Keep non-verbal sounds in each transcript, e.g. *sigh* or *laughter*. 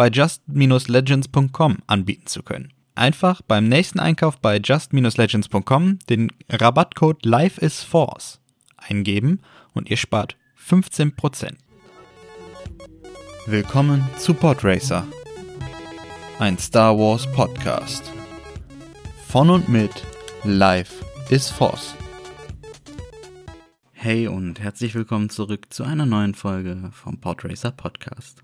bei just-legends.com anbieten zu können. Einfach beim nächsten Einkauf bei just-legends.com den Rabattcode LifeIsForce eingeben und ihr spart 15%. Willkommen zu Podracer, ein Star Wars Podcast. Von und mit Life is Force. Hey und herzlich willkommen zurück zu einer neuen Folge vom Podracer Podcast.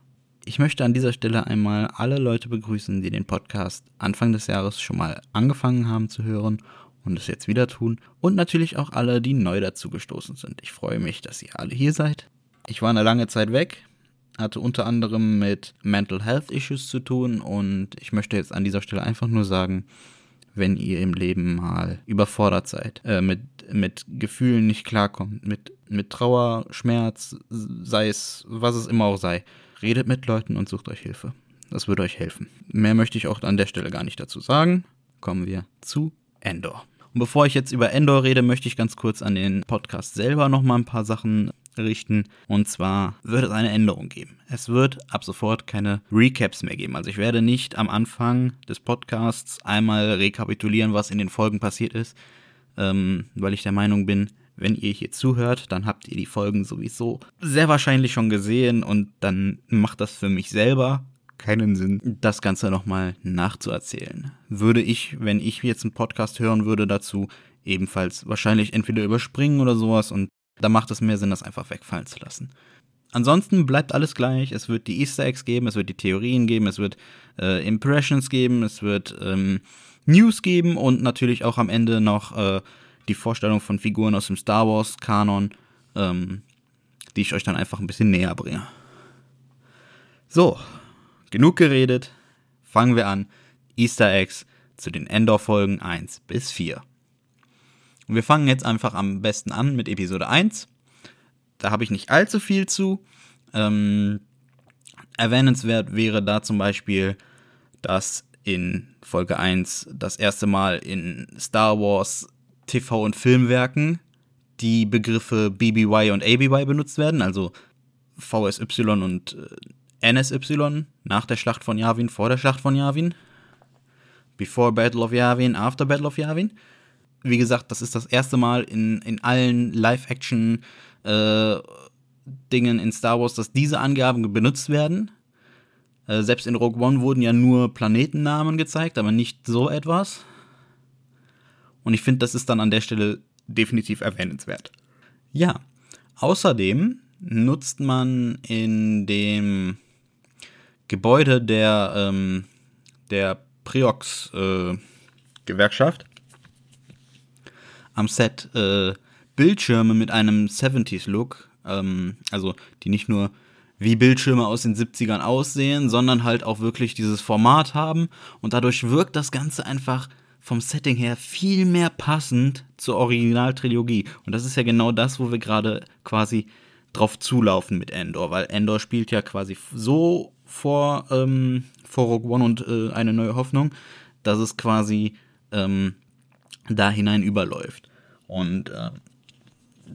Ich möchte an dieser Stelle einmal alle Leute begrüßen, die den Podcast Anfang des Jahres schon mal angefangen haben zu hören und es jetzt wieder tun. Und natürlich auch alle, die neu dazugestoßen sind. Ich freue mich, dass ihr alle hier seid. Ich war eine lange Zeit weg, hatte unter anderem mit Mental Health Issues zu tun und ich möchte jetzt an dieser Stelle einfach nur sagen, wenn ihr im Leben mal überfordert seid, äh, mit, mit Gefühlen nicht klarkommt, mit, mit Trauer, Schmerz, sei es, was es immer auch sei, redet mit Leuten und sucht euch Hilfe. Das würde euch helfen. Mehr möchte ich auch an der Stelle gar nicht dazu sagen. Kommen wir zu Endor. Und bevor ich jetzt über Endor rede, möchte ich ganz kurz an den Podcast selber nochmal ein paar Sachen richten. Und zwar wird es eine Änderung geben. Es wird ab sofort keine Recaps mehr geben. Also ich werde nicht am Anfang des Podcasts einmal rekapitulieren, was in den Folgen passiert ist, ähm, weil ich der Meinung bin, wenn ihr hier zuhört, dann habt ihr die Folgen sowieso sehr wahrscheinlich schon gesehen und dann macht das für mich selber keinen Sinn, das Ganze nochmal nachzuerzählen. Würde ich, wenn ich jetzt einen Podcast hören würde dazu, ebenfalls wahrscheinlich entweder überspringen oder sowas und da macht es mehr Sinn, das einfach wegfallen zu lassen. Ansonsten bleibt alles gleich. Es wird die Easter Eggs geben, es wird die Theorien geben, es wird äh, Impressions geben, es wird ähm, News geben und natürlich auch am Ende noch äh, die Vorstellung von Figuren aus dem Star Wars Kanon, ähm, die ich euch dann einfach ein bisschen näher bringe. So, genug geredet. Fangen wir an. Easter Eggs zu den Endor-Folgen 1 bis 4. Und wir fangen jetzt einfach am besten an mit Episode 1. Da habe ich nicht allzu viel zu. Ähm, erwähnenswert wäre da zum Beispiel, dass in Folge 1 das erste Mal in Star Wars TV- und Filmwerken die Begriffe BBY und ABY benutzt werden, also VSY und äh, NSY nach der Schlacht von Yavin, vor der Schlacht von Yavin. Before Battle of Yavin, after Battle of Yavin wie gesagt, das ist das erste Mal in, in allen Live-Action äh, in Star Wars, dass diese Angaben benutzt werden. Äh, selbst in Rogue One wurden ja nur Planetennamen gezeigt, aber nicht so etwas. Und ich finde, das ist dann an der Stelle definitiv erwähnenswert. Ja, außerdem nutzt man in dem Gebäude der, ähm, der Priox-Gewerkschaft äh, am Set äh, Bildschirme mit einem 70s-Look, ähm, also die nicht nur wie Bildschirme aus den 70ern aussehen, sondern halt auch wirklich dieses Format haben und dadurch wirkt das Ganze einfach vom Setting her viel mehr passend zur Originaltrilogie. Und das ist ja genau das, wo wir gerade quasi drauf zulaufen mit Endor, weil Endor spielt ja quasi so vor, ähm, vor Rogue One und äh, eine neue Hoffnung, dass es quasi ähm, da hinein überläuft. Und äh,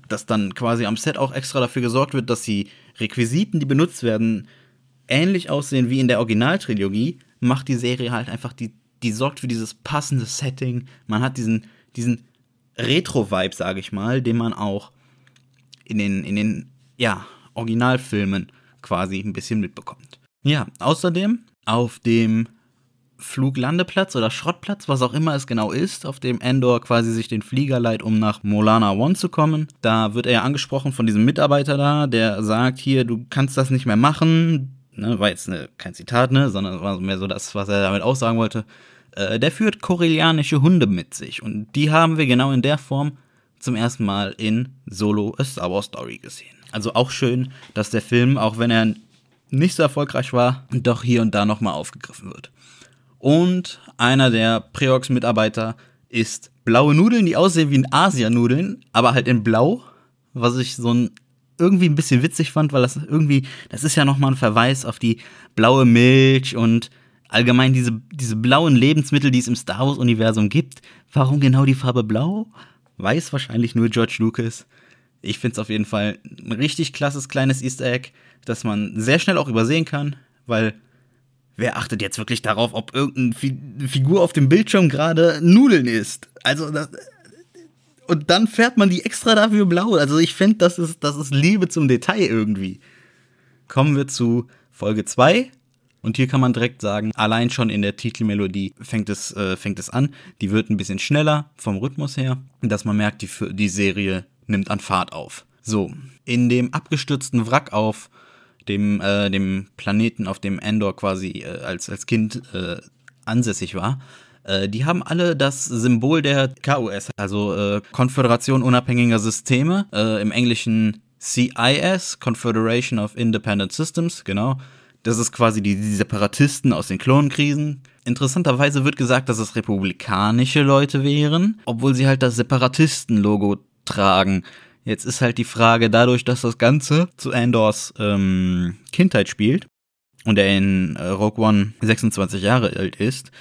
dass dann quasi am Set auch extra dafür gesorgt wird, dass die Requisiten, die benutzt werden, ähnlich aussehen wie in der Originaltrilogie, macht die Serie halt einfach, die, die sorgt für dieses passende Setting. Man hat diesen, diesen Retro-Vibe, sage ich mal, den man auch in den, in den ja, Originalfilmen quasi ein bisschen mitbekommt. Ja, außerdem auf dem Fluglandeplatz oder Schrottplatz, was auch immer es genau ist, auf dem Endor quasi sich den Flieger leiht, um nach Molana One zu kommen. Da wird er ja angesprochen von diesem Mitarbeiter da, der sagt, hier, du kannst das nicht mehr machen. Ne, war jetzt ne, kein Zitat, ne, sondern war mehr so das, was er damit aussagen wollte. Äh, der führt korellianische Hunde mit sich und die haben wir genau in der Form zum ersten Mal in Solo A Star Wars Story gesehen. Also auch schön, dass der Film, auch wenn er nicht so erfolgreich war, doch hier und da nochmal aufgegriffen wird. Und einer der Preox-Mitarbeiter isst blaue Nudeln, die aussehen wie ein Asianudeln, aber halt in Blau, was ich so ein irgendwie ein bisschen witzig fand, weil das irgendwie, das ist ja nochmal ein Verweis auf die blaue Milch und allgemein diese, diese blauen Lebensmittel, die es im Star Wars-Universum gibt. Warum genau die Farbe blau? Weiß wahrscheinlich nur George Lucas. Ich finde es auf jeden Fall ein richtig klasses kleines Easter Egg, das man sehr schnell auch übersehen kann, weil wer achtet jetzt wirklich darauf, ob irgendeine Figur auf dem Bildschirm gerade Nudeln isst? Also, das, und dann fährt man die extra dafür blau. Also, ich finde, das ist, das ist Liebe zum Detail irgendwie. Kommen wir zu Folge 2. Und hier kann man direkt sagen, allein schon in der Titelmelodie fängt es, äh, fängt es an. Die wird ein bisschen schneller vom Rhythmus her, dass man merkt, die, die Serie nimmt an Fahrt auf. So, in dem abgestürzten Wrack auf dem, äh, dem Planeten, auf dem Endor quasi äh, als, als Kind äh, ansässig war, äh, die haben alle das Symbol der KUS, also äh, Konföderation unabhängiger Systeme, äh, im Englischen CIS, Confederation of Independent Systems, genau. Das ist quasi die, die Separatisten aus den Klonkrisen. Interessanterweise wird gesagt, dass es republikanische Leute wären, obwohl sie halt das Separatisten-Logo tragen. Jetzt ist halt die Frage, dadurch, dass das Ganze zu Andors ähm, Kindheit spielt und er in äh, Rogue One 26 Jahre alt ist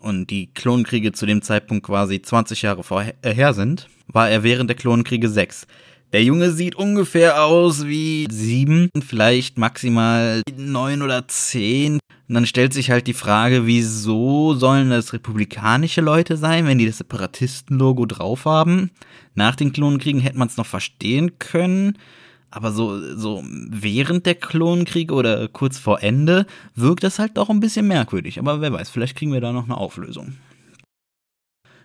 und die Klonkriege zu dem Zeitpunkt quasi 20 Jahre vorher äh, sind, war er während der Klonkriege 6. Der Junge sieht ungefähr aus wie sieben, vielleicht maximal neun oder zehn. Und dann stellt sich halt die Frage, wieso sollen das republikanische Leute sein, wenn die das Separatisten-Logo drauf haben? Nach den Klonenkriegen hätte man es noch verstehen können. Aber so, so während der Klonenkriege oder kurz vor Ende wirkt das halt doch ein bisschen merkwürdig. Aber wer weiß, vielleicht kriegen wir da noch eine Auflösung.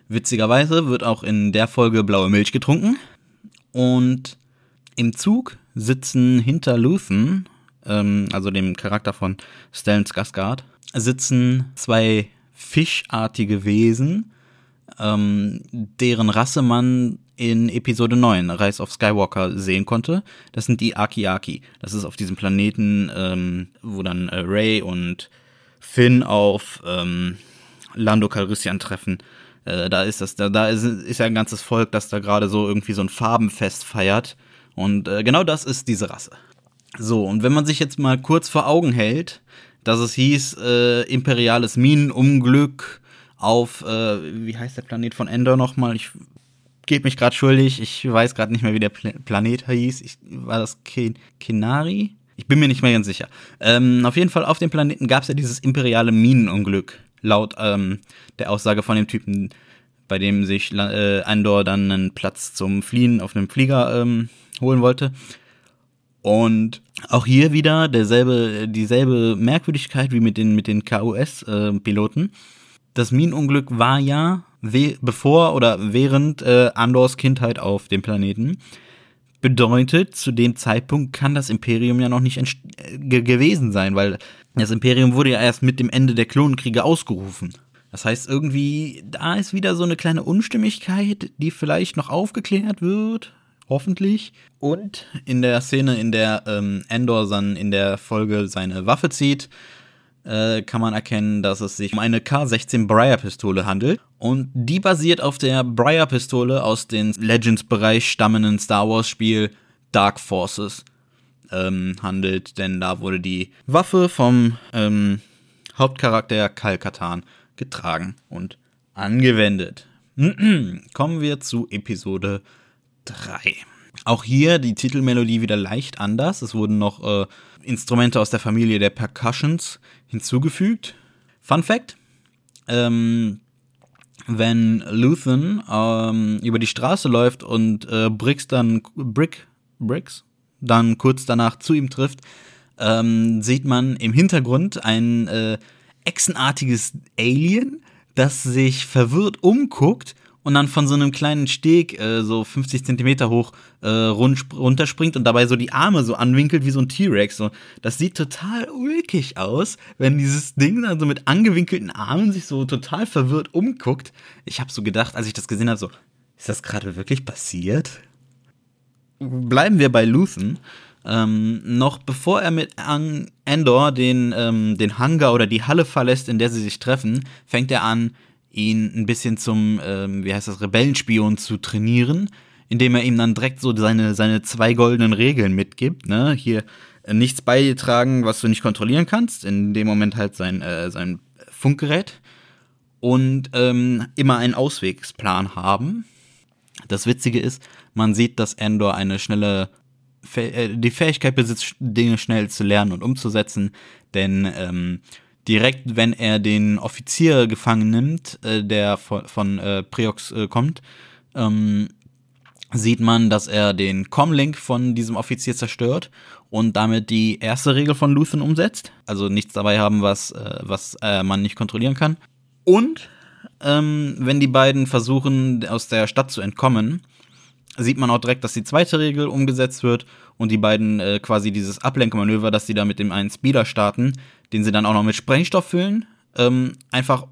Witzigerweise wird auch in der Folge blaue Milch getrunken. Und im Zug sitzen hinter Luthen, ähm, also dem Charakter von Stellan Skarsgård, sitzen zwei fischartige Wesen, ähm, deren Rasse man in Episode 9, Rise of Skywalker, sehen konnte. Das sind die Aki-Aki. Das ist auf diesem Planeten, ähm, wo dann äh, Ray und Finn auf ähm, Lando Calrissian treffen. Äh, da ist das, da, da ist, ist ja ein ganzes Volk, das da gerade so irgendwie so ein Farbenfest feiert. Und äh, genau das ist diese Rasse. So, und wenn man sich jetzt mal kurz vor Augen hält, dass es hieß, äh, imperiales Minenunglück auf, äh, wie heißt der Planet von Endor nochmal? Ich gebe mich gerade schuldig, ich weiß gerade nicht mehr, wie der Pla Planet hieß. Ich, war das Ken Kenari? Ich bin mir nicht mehr ganz sicher. Ähm, auf jeden Fall, auf dem Planeten gab es ja dieses imperiale Minenunglück laut ähm, der Aussage von dem Typen, bei dem sich äh, Andor dann einen Platz zum Fliehen auf einem Flieger ähm, holen wollte. Und auch hier wieder derselbe, dieselbe Merkwürdigkeit wie mit den, mit den KUS-Piloten. Äh, das Minenunglück war ja bevor oder während äh, Andors Kindheit auf dem Planeten. Bedeutet, zu dem Zeitpunkt kann das Imperium ja noch nicht äh, gewesen sein, weil das Imperium wurde ja erst mit dem Ende der Klonenkriege ausgerufen. Das heißt, irgendwie, da ist wieder so eine kleine Unstimmigkeit, die vielleicht noch aufgeklärt wird. Hoffentlich. Und in der Szene, in der ähm, Endor dann in der Folge seine Waffe zieht, äh, kann man erkennen, dass es sich um eine K16 Briar-Pistole handelt. Und die basiert auf der Briar-Pistole aus dem Legends-Bereich stammenden Star Wars-Spiel Dark Forces ähm, handelt, denn da wurde die Waffe vom ähm, Hauptcharakter Kal Katan getragen und angewendet. *clears throat* Kommen wir zu Episode 3. Auch hier die Titelmelodie wieder leicht anders. Es wurden noch äh, Instrumente aus der Familie der Percussions hinzugefügt. Fun Fact: ähm, Wenn Luthen ähm, über die Straße läuft und äh, Briggs dann Brick Briggs dann kurz danach zu ihm trifft, ähm, sieht man im Hintergrund ein äh, echsenartiges Alien, das sich verwirrt umguckt und dann von so einem kleinen Steg äh, so 50 Zentimeter hoch äh, runterspringt und dabei so die Arme so anwinkelt wie so ein T-Rex. So. Das sieht total ulkig aus, wenn dieses Ding dann so mit angewinkelten Armen sich so total verwirrt umguckt. Ich habe so gedacht, als ich das gesehen habe, so, ist das gerade wirklich passiert? bleiben wir bei Luthen. Ähm, noch bevor er mit An Endor den, ähm, den Hangar oder die Halle verlässt, in der sie sich treffen, fängt er an, ihn ein bisschen zum, ähm, wie heißt das, Rebellenspion zu trainieren, indem er ihm dann direkt so seine, seine zwei goldenen Regeln mitgibt. Ne? Hier äh, nichts beitragen, was du nicht kontrollieren kannst. In dem Moment halt sein, äh, sein Funkgerät. Und ähm, immer einen Auswegsplan haben. Das Witzige ist, man sieht, dass Endor eine schnelle äh, die Fähigkeit besitzt, Dinge schnell zu lernen und umzusetzen, denn ähm, direkt, wenn er den Offizier gefangen nimmt, äh, der von, von äh, Preox äh, kommt, ähm, sieht man, dass er den Comlink von diesem Offizier zerstört und damit die erste Regel von Luthen umsetzt. Also nichts dabei haben, was, äh, was äh, man nicht kontrollieren kann. Und ähm, wenn die beiden versuchen, aus der Stadt zu entkommen, sieht man auch direkt, dass die zweite Regel umgesetzt wird und die beiden äh, quasi dieses Ablenkmanöver, dass sie da mit dem einen Speeder starten, den sie dann auch noch mit Sprengstoff füllen, ähm, einfach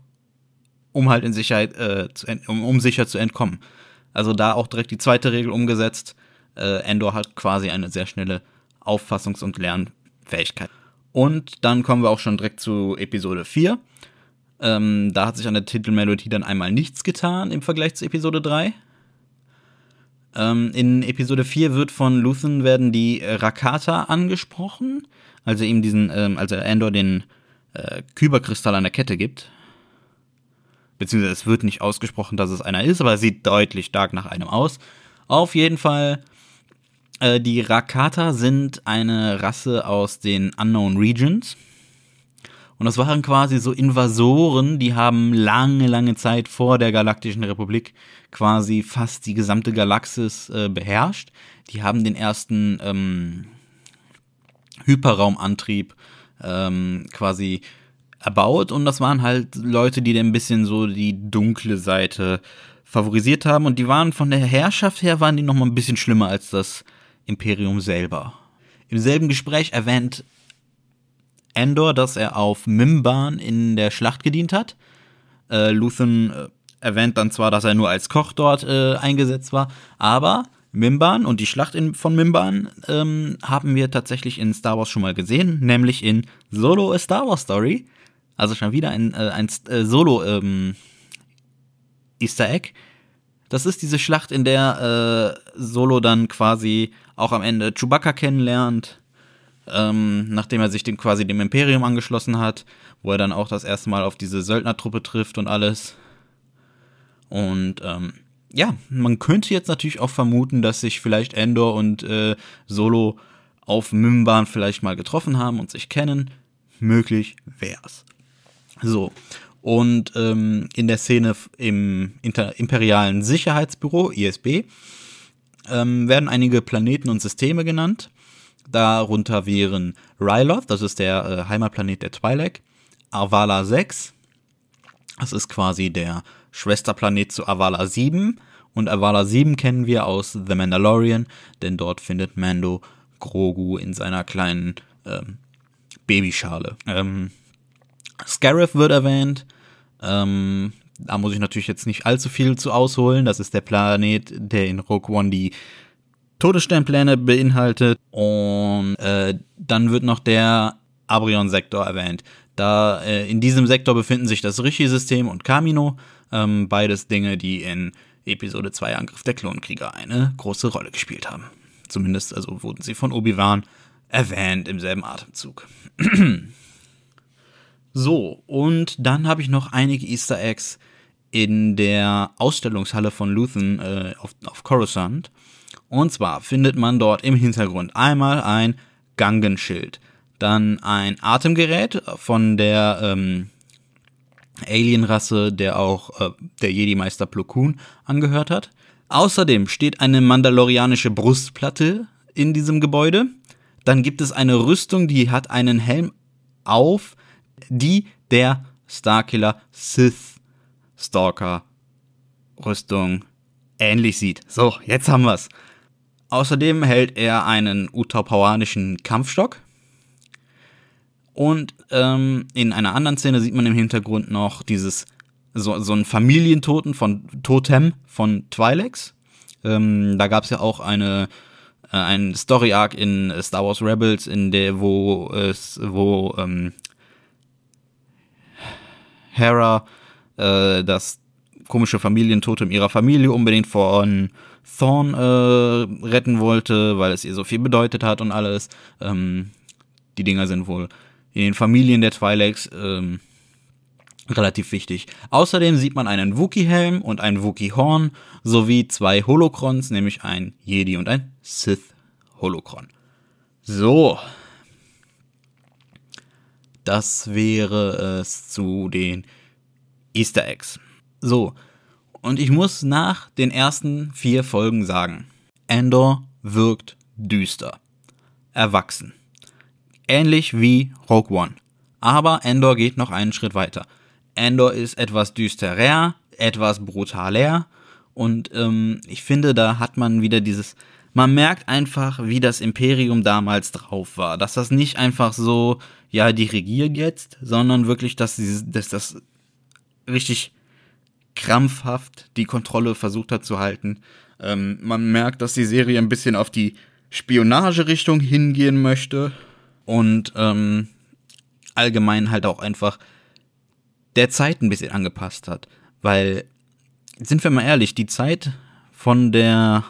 um halt in Sicherheit, äh, zu, um, um sicher zu entkommen. Also da auch direkt die zweite Regel umgesetzt. Äh, Endor hat quasi eine sehr schnelle Auffassungs- und Lernfähigkeit. Und dann kommen wir auch schon direkt zu Episode 4. Ähm, da hat sich an der Titelmelodie dann einmal nichts getan im Vergleich zu Episode 3. Ähm, in Episode 4 wird von Luthen werden die Rakata angesprochen, also ihm diesen, ähm, also Endor den äh, Kyberkristall an der Kette gibt. Beziehungsweise es wird nicht ausgesprochen, dass es einer ist, aber es sieht deutlich stark nach einem aus. Auf jeden Fall, äh, die Rakata sind eine Rasse aus den Unknown Regions. Und das waren quasi so Invasoren, die haben lange, lange Zeit vor der Galaktischen Republik quasi fast die gesamte Galaxis äh, beherrscht. Die haben den ersten ähm, Hyperraumantrieb ähm, quasi erbaut und das waren halt Leute, die ein bisschen so die dunkle Seite favorisiert haben und die waren von der Herrschaft her waren die noch mal ein bisschen schlimmer als das Imperium selber. Im selben Gespräch erwähnt Endor, dass er auf Mimban in der Schlacht gedient hat. Äh, Luthen äh, erwähnt dann zwar, dass er nur als Koch dort äh, eingesetzt war, aber Mimban und die Schlacht in, von Mimban ähm, haben wir tatsächlich in Star Wars schon mal gesehen, nämlich in Solo A Star Wars Story. Also schon wieder ein, äh, ein äh, Solo ähm, Easter Egg. Das ist diese Schlacht, in der äh, Solo dann quasi auch am Ende Chewbacca kennenlernt ähm, nachdem er sich dem, quasi dem Imperium angeschlossen hat, wo er dann auch das erste Mal auf diese Söldnertruppe trifft und alles. Und ähm, ja, man könnte jetzt natürlich auch vermuten, dass sich vielleicht Endor und äh, Solo auf Mimban vielleicht mal getroffen haben und sich kennen. Möglich wär's. So. Und ähm, in der Szene im Inter Imperialen Sicherheitsbüro, ISB, ähm, werden einige Planeten und Systeme genannt. Darunter wären Ryloth, das ist der äh, Heimatplanet der Twi'lek, Avala 6, das ist quasi der Schwesterplanet zu Avala 7 und Avala 7 kennen wir aus The Mandalorian, denn dort findet Mando Grogu in seiner kleinen ähm, Babyschale. Ähm, Scarif wird erwähnt. Ähm, da muss ich natürlich jetzt nicht allzu viel zu ausholen. Das ist der Planet, der in Rogue One die Todessternpläne beinhaltet. Und äh, dann wird noch der Abrion-Sektor erwähnt. Da äh, in diesem Sektor befinden sich das Rishi-System und Kamino, ähm, beides Dinge, die in Episode 2 Angriff der Klonkrieger eine große Rolle gespielt haben. Zumindest also wurden sie von Obi-Wan erwähnt im selben Atemzug. *clears throat* so, und dann habe ich noch einige Easter Eggs in der Ausstellungshalle von Luthen äh, auf, auf Coruscant. Und zwar findet man dort im Hintergrund einmal ein Gangenschild, dann ein Atemgerät von der ähm, Alienrasse, der auch äh, der Jedi-Meister Plo angehört hat. Außerdem steht eine mandalorianische Brustplatte in diesem Gebäude. Dann gibt es eine Rüstung, die hat einen Helm auf, die der Starkiller Sith Stalker Rüstung ähnlich sieht. So, jetzt haben wir's. Außerdem hält er einen utapauanischen Kampfstock. Und ähm, in einer anderen Szene sieht man im Hintergrund noch dieses so, so ein Familientoten von Totem von Twi'leks. Ähm, da gab es ja auch eine äh, ein Story Arc in Star Wars Rebels, in der wo es wo ähm, Hera äh, das komische Familientotem ihrer Familie unbedingt von Thorn äh, retten wollte, weil es ihr so viel bedeutet hat und alles. Ähm, die Dinger sind wohl in den Familien der Twi'leks ähm, relativ wichtig. Außerdem sieht man einen Wookie-Helm und ein Wookie-Horn sowie zwei Holocrons, nämlich ein Jedi und ein Sith-Holocron. So. Das wäre es zu den Easter Eggs. So. Und ich muss nach den ersten vier Folgen sagen, Endor wirkt düster. Erwachsen. Ähnlich wie Rogue One. Aber Endor geht noch einen Schritt weiter. Endor ist etwas düsterer, etwas brutaler und ähm, ich finde, da hat man wieder dieses, man merkt einfach, wie das Imperium damals drauf war. Dass das nicht einfach so, ja, die regieren jetzt, sondern wirklich, dass, sie, dass das richtig krampfhaft die Kontrolle versucht hat zu halten. Ähm, man merkt, dass die Serie ein bisschen auf die Spionagerichtung hingehen möchte und ähm, allgemein halt auch einfach der Zeit ein bisschen angepasst hat. Weil, sind wir mal ehrlich, die Zeit von der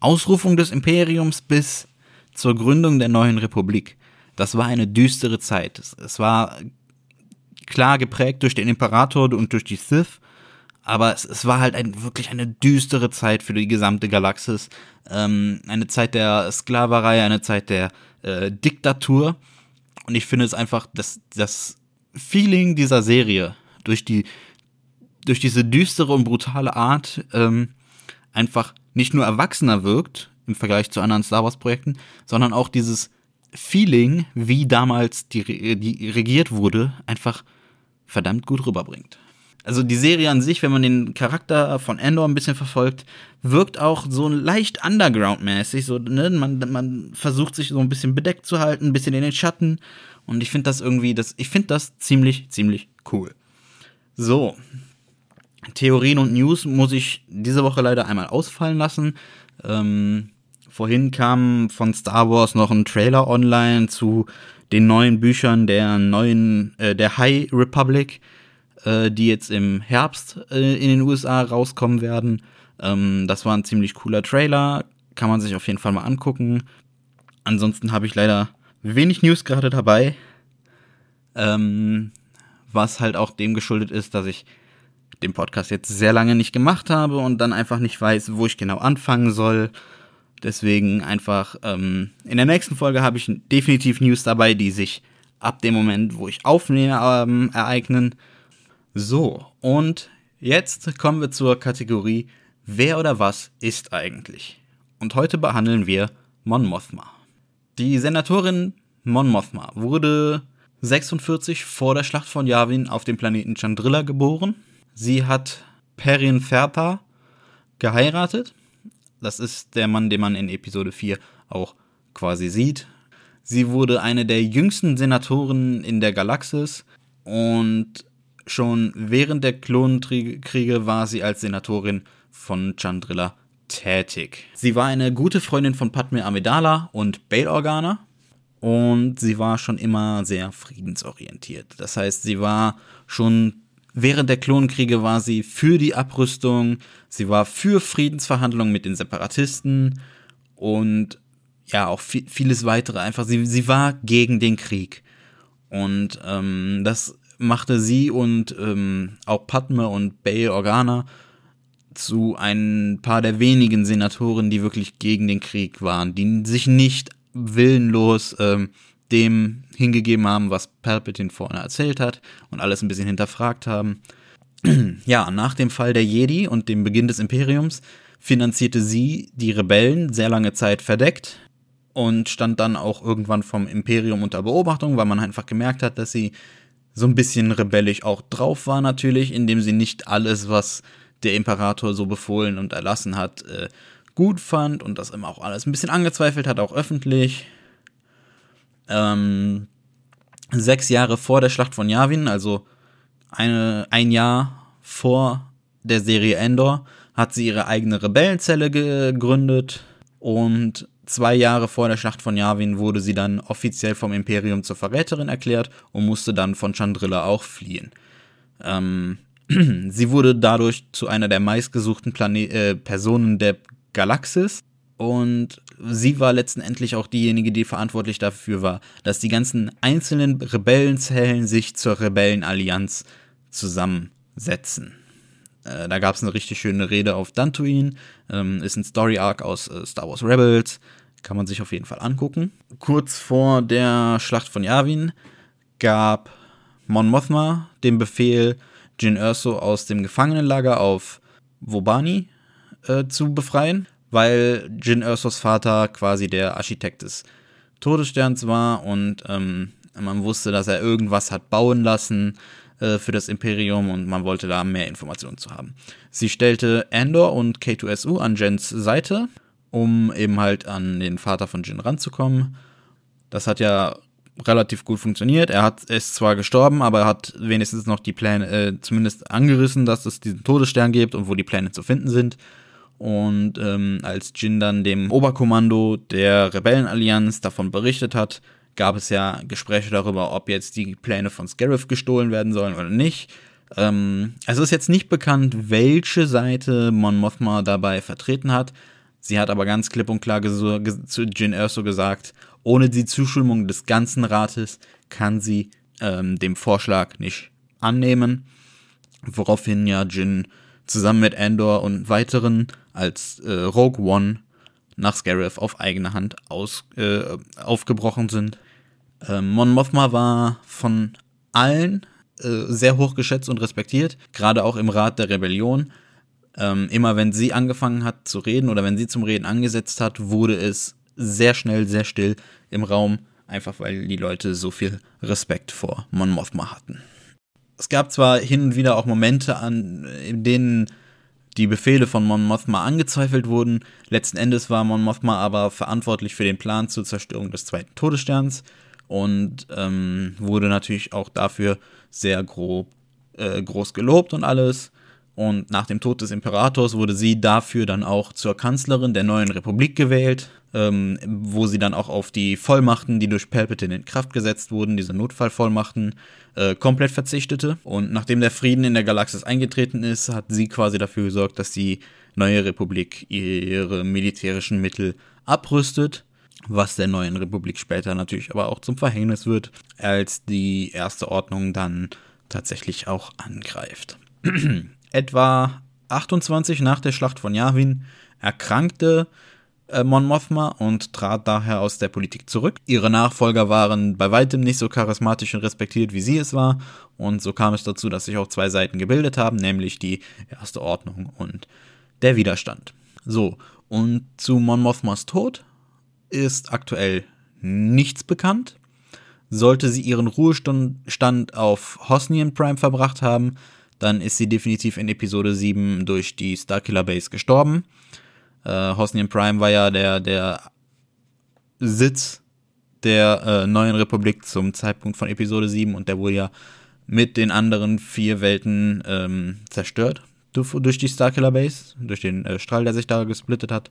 Ausrufung des Imperiums bis zur Gründung der neuen Republik, das war eine düstere Zeit. Es, war klar geprägt durch den Imperator und durch die Sith, aber es, es war halt ein, wirklich eine düstere Zeit für die gesamte Galaxis. Ähm, eine Zeit der Sklaverei, eine Zeit der äh, Diktatur. Und ich finde es einfach, dass das Feeling dieser Serie durch die durch diese düstere und brutale Art ähm, einfach nicht nur erwachsener wirkt im Vergleich zu anderen Star Wars Projekten, sondern auch dieses Feeling, wie damals die, die regiert wurde, einfach verdammt gut rüberbringt. Also die Serie an sich, wenn man den Charakter von Endor ein bisschen verfolgt, wirkt auch so leicht underground-mäßig. So, ne? man, man versucht sich so ein bisschen bedeckt zu halten, ein bisschen in den Schatten und ich finde das irgendwie, das, ich finde das ziemlich, ziemlich cool. So. Theorien und News muss ich diese Woche leider einmal ausfallen lassen. Ähm, vorhin kam von Star Wars noch ein Trailer online zu den neuen Büchern der neuen, äh, der High Republic, äh, die jetzt im Herbst äh, in den USA rauskommen werden. Ähm, das war ein ziemlich cooler Trailer, kann man sich auf jeden Fall mal angucken. Ansonsten habe ich leider wenig News gerade dabei. Ähm, was halt auch dem geschuldet ist, dass ich den Podcast jetzt sehr lange nicht gemacht habe und dann einfach nicht weiß, wo ich genau anfangen soll. Deswegen einfach ähm, in der nächsten Folge habe ich definitiv News dabei, die sich ab dem Moment, wo ich aufnehme, ähm, ereignen. So, und jetzt kommen wir zur Kategorie Wer oder was ist eigentlich? Und heute behandeln wir Mon Mothma. Die Senatorin Mon Mothma wurde 46 vor der Schlacht von Yavin auf dem Planeten Chandrilla geboren. Sie hat Perrin Ferpa geheiratet. Das ist der Mann, den man in Episode 4 auch quasi sieht. Sie wurde eine der jüngsten Senatoren in der Galaxis und schon während der Klonkriege war sie als Senatorin von Chandrilla tätig. Sie war eine gute Freundin von Padme Amidala und Bail Organa und sie war schon immer sehr friedensorientiert. Das heißt, sie war schon während der Klonkriege war sie für die Abrüstung, sie war für Friedensverhandlungen mit den Separatisten und ja, auch vieles weitere. Einfach, sie, sie war gegen den Krieg. Und ähm, das machte sie und ähm, auch Padme und Bail Organa zu ein paar der wenigen Senatoren, die wirklich gegen den Krieg waren, die sich nicht willenlos ähm, dem hingegeben haben, was Palpatine vorne erzählt hat und alles ein bisschen hinterfragt haben. *clears throat* ja, nach dem Fall der Jedi und dem Beginn des Imperiums finanzierte sie die Rebellen sehr lange Zeit verdeckt und stand dann auch irgendwann vom Imperium unter Beobachtung, weil man einfach gemerkt hat, dass sie so ein bisschen rebellisch auch drauf war natürlich, indem sie nicht alles, was der Imperator so befohlen und erlassen hat, äh, gut fand und das immer auch alles ein bisschen angezweifelt hat, auch öffentlich. Ähm, sechs Jahre vor der Schlacht von Yavin, also eine, ein Jahr vor der Serie Endor, hat sie ihre eigene Rebellenzelle gegründet Und zwei Jahre vor der Schlacht von Yavin wurde sie dann offiziell vom Imperium zur Verräterin erklärt und musste dann von Chandrilla auch fliehen. Ähm, *clears throat* sie wurde dadurch zu einer der meistgesuchten Plane äh, Personen der Galaxis und sie war letztendlich auch diejenige, die verantwortlich dafür war, dass die ganzen einzelnen Rebellenzellen sich zur Rebellenallianz zusammensetzen. Äh, da gab es eine richtig schöne Rede auf Dantooine, ähm, ist ein Story Arc aus äh, Star Wars Rebels, kann man sich auf jeden Fall angucken. Kurz vor der Schlacht von Yavin gab Mon Mothma den Befehl, Jin Erso aus dem Gefangenenlager auf Wobani äh, zu befreien, weil Jin Ersos Vater quasi der Architekt des Todessterns war und ähm, man wusste, dass er irgendwas hat bauen lassen, äh, für das Imperium und man wollte da mehr Informationen zu haben. Sie stellte Andor und K2SU an Jens Seite, um eben halt an den Vater von Jin ranzukommen. Das hat ja relativ gut funktioniert. Er hat ist zwar gestorben, aber er hat wenigstens noch die Pläne äh, zumindest angerissen, dass es diesen Todesstern gibt und wo die Pläne zu finden sind. Und ähm, als Jin dann dem Oberkommando der Rebellenallianz davon berichtet hat, gab es ja Gespräche darüber, ob jetzt die Pläne von Scarif gestohlen werden sollen oder nicht. Ähm, es ist jetzt nicht bekannt, welche Seite Mon Mothma dabei vertreten hat. Sie hat aber ganz klipp und klar zu Jin Erso gesagt, ohne die Zustimmung des ganzen Rates kann sie ähm, dem Vorschlag nicht annehmen. Woraufhin ja Jin zusammen mit Andor und weiteren als äh, Rogue One nach Scarif auf eigene Hand aus, äh, aufgebrochen sind. Ähm, Mon Mothma war von allen äh, sehr hoch geschätzt und respektiert, gerade auch im Rat der Rebellion. Ähm, immer wenn sie angefangen hat zu reden oder wenn sie zum Reden angesetzt hat, wurde es sehr schnell, sehr still im Raum, einfach weil die Leute so viel Respekt vor Mon Mothma hatten. Es gab zwar hin und wieder auch Momente, an, in denen die Befehle von Mon Mothma angezweifelt wurden. Letzten Endes war Mon Mothma aber verantwortlich für den Plan zur Zerstörung des zweiten Todessterns und ähm, wurde natürlich auch dafür sehr grob, äh, groß gelobt und alles. Und nach dem Tod des Imperators wurde sie dafür dann auch zur Kanzlerin der neuen Republik gewählt, ähm, wo sie dann auch auf die Vollmachten, die durch Palpatine in Kraft gesetzt wurden, diese Notfallvollmachten, äh, komplett verzichtete. Und nachdem der Frieden in der Galaxis eingetreten ist, hat sie quasi dafür gesorgt, dass die neue Republik ihre militärischen Mittel abrüstet, was der neuen Republik später natürlich aber auch zum Verhängnis wird, als die erste Ordnung dann tatsächlich auch angreift. *clears throat* Etwa 28 nach der Schlacht von Yavin erkrankte äh, Mon Mothma und trat daher aus der Politik zurück. Ihre Nachfolger waren bei weitem nicht so charismatisch und respektiert, wie sie es war. Und so kam es dazu, dass sich auch zwei Seiten gebildet haben, nämlich die Erste Ordnung und der Widerstand. So, und zu Mon Mothmas Tod ist aktuell nichts bekannt. Sollte sie ihren Ruhestand auf Hosnian Prime verbracht haben, dann ist sie definitiv in Episode 7 durch die Starkiller Base gestorben. Äh, Hosnian Prime war ja der, der Sitz der äh, neuen Republik zum Zeitpunkt von Episode 7 und der wurde ja mit den anderen vier Welten ähm, zerstört durch die Starkiller Base, durch den äh, Strahl, der sich da gesplittet hat.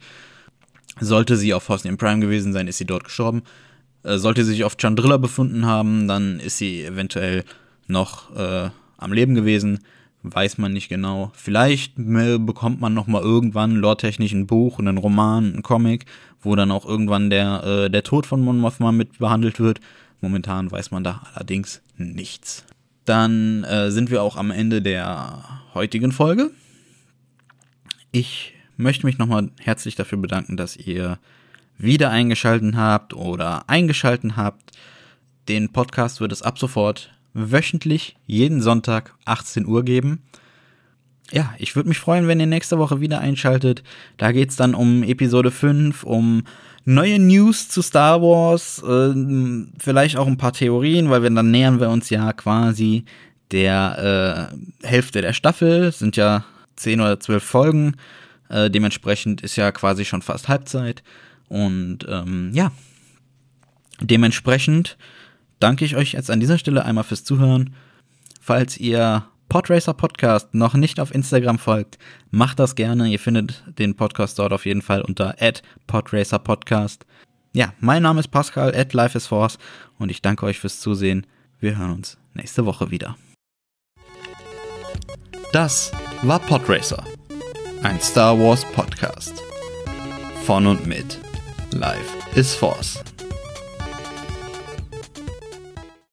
Sollte sie auf Hosnian Prime gewesen sein, ist sie dort gestorben. Äh, sollte sie sich auf Chandrilla befunden haben, dann ist sie eventuell noch äh, am Leben gewesen weiß man nicht genau. Vielleicht bekommt man noch mal irgendwann lore-technisch ein Buch, einen Roman, einen Comic, wo dann auch irgendwann der, äh, der Tod von Mon Mothma mit behandelt wird. Momentan weiß man da allerdings nichts. Dann äh, sind wir auch am Ende der heutigen Folge. Ich möchte mich nochmal herzlich dafür bedanken, dass ihr wieder eingeschalten habt oder eingeschalten habt. Den Podcast wird es ab sofort wöchentlich jeden Sonntag 18 Uhr geben. Ja, ich würde mich freuen, wenn ihr nächste Woche wieder einschaltet. Da geht es dann um Episode 5, um neue News zu Star Wars, äh, vielleicht auch ein paar Theorien, weil wir dann nähern wir uns ja quasi der äh, Hälfte der Staffel. Es sind ja 10 oder 12 Folgen. Äh, dementsprechend ist ja quasi schon fast Halbzeit. Und ähm, ja, dementsprechend danke ich euch jetzt an dieser Stelle einmal fürs Zuhören. Falls ihr Podracer Podcast noch nicht auf Instagram folgt, macht das gerne. Ihr findet den Podcast dort auf jeden Fall unter Podracer Podcast. Ja, mein Name ist Pascal at Life is Force und ich danke euch fürs Zusehen. Wir hören uns nächste Woche wieder. Das war Podracer, ein Star Wars Podcast. Von und mit Life is Force.